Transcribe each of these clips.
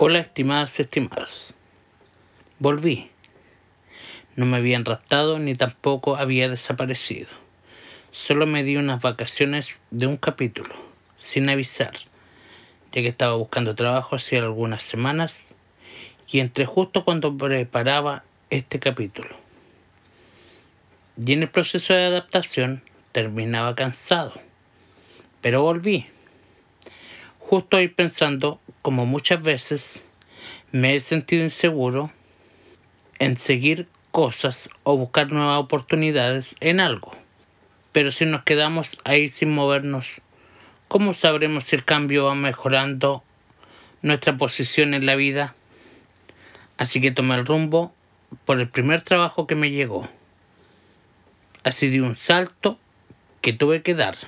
Hola estimadas, estimados. Volví. No me habían raptado ni tampoco había desaparecido. Solo me di unas vacaciones de un capítulo, sin avisar, ya que estaba buscando trabajo hacía algunas semanas y entré justo cuando preparaba este capítulo. Y en el proceso de adaptación terminaba cansado, pero volví. Justo ahí pensando, como muchas veces, me he sentido inseguro en seguir cosas o buscar nuevas oportunidades en algo. Pero si nos quedamos ahí sin movernos, ¿cómo sabremos si el cambio va mejorando nuestra posición en la vida? Así que tomé el rumbo por el primer trabajo que me llegó. Así de un salto que tuve que dar,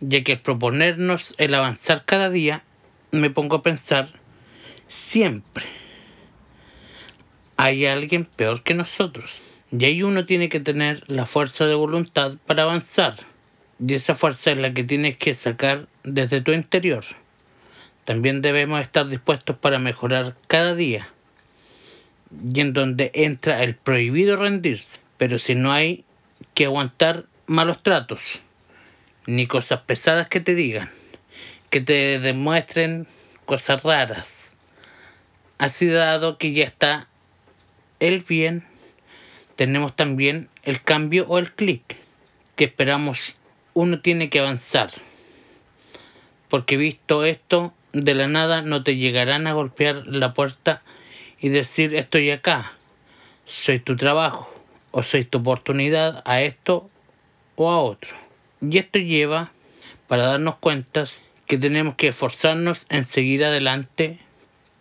ya que al proponernos el avanzar cada día, me pongo a pensar siempre hay alguien peor que nosotros. Y ahí uno tiene que tener la fuerza de voluntad para avanzar. Y esa fuerza es la que tienes que sacar desde tu interior. También debemos estar dispuestos para mejorar cada día. Y en donde entra el prohibido rendirse. Pero si no hay que aguantar malos tratos, ni cosas pesadas que te digan, que te demuestren cosas raras. Así dado que ya está el bien, tenemos también el cambio o el clic que esperamos. Uno tiene que avanzar. Porque visto esto, de la nada no te llegarán a golpear la puerta y decir estoy acá. Soy tu trabajo o soy tu oportunidad a esto o a otro. Y esto lleva para darnos cuenta que tenemos que esforzarnos en seguir adelante.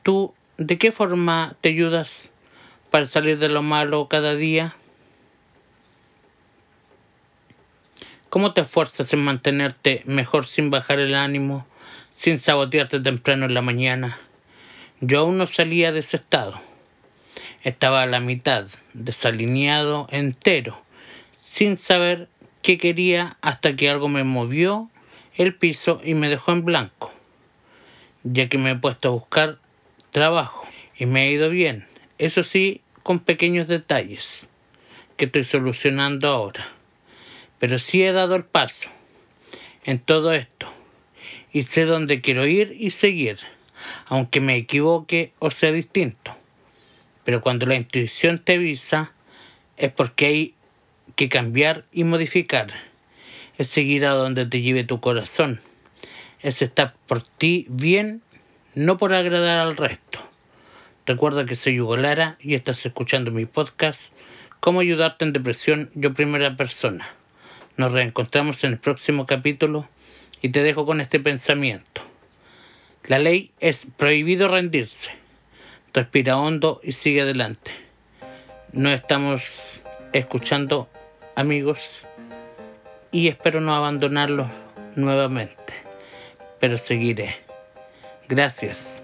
¿Tú de qué forma te ayudas para salir de lo malo cada día? ¿Cómo te esfuerzas en mantenerte mejor sin bajar el ánimo, sin sabotearte temprano en la mañana? Yo aún no salía de ese estado. Estaba a la mitad, desalineado entero, sin saber qué quería hasta que algo me movió el piso y me dejó en blanco, ya que me he puesto a buscar trabajo y me ha ido bien. Eso sí, con pequeños detalles que estoy solucionando ahora. Pero sí he dado el paso en todo esto y sé dónde quiero ir y seguir, aunque me equivoque o sea distinto. Pero cuando la intuición te avisa es porque hay que cambiar y modificar. Es seguir a donde te lleve tu corazón. Es estar por ti bien, no por agradar al resto. Recuerda que soy Hugo Lara y estás escuchando mi podcast Cómo ayudarte en depresión yo primera persona. Nos reencontramos en el próximo capítulo y te dejo con este pensamiento. La ley es prohibido rendirse. Respira hondo y sigue adelante. No estamos escuchando amigos y espero no abandonarlos nuevamente, pero seguiré. Gracias.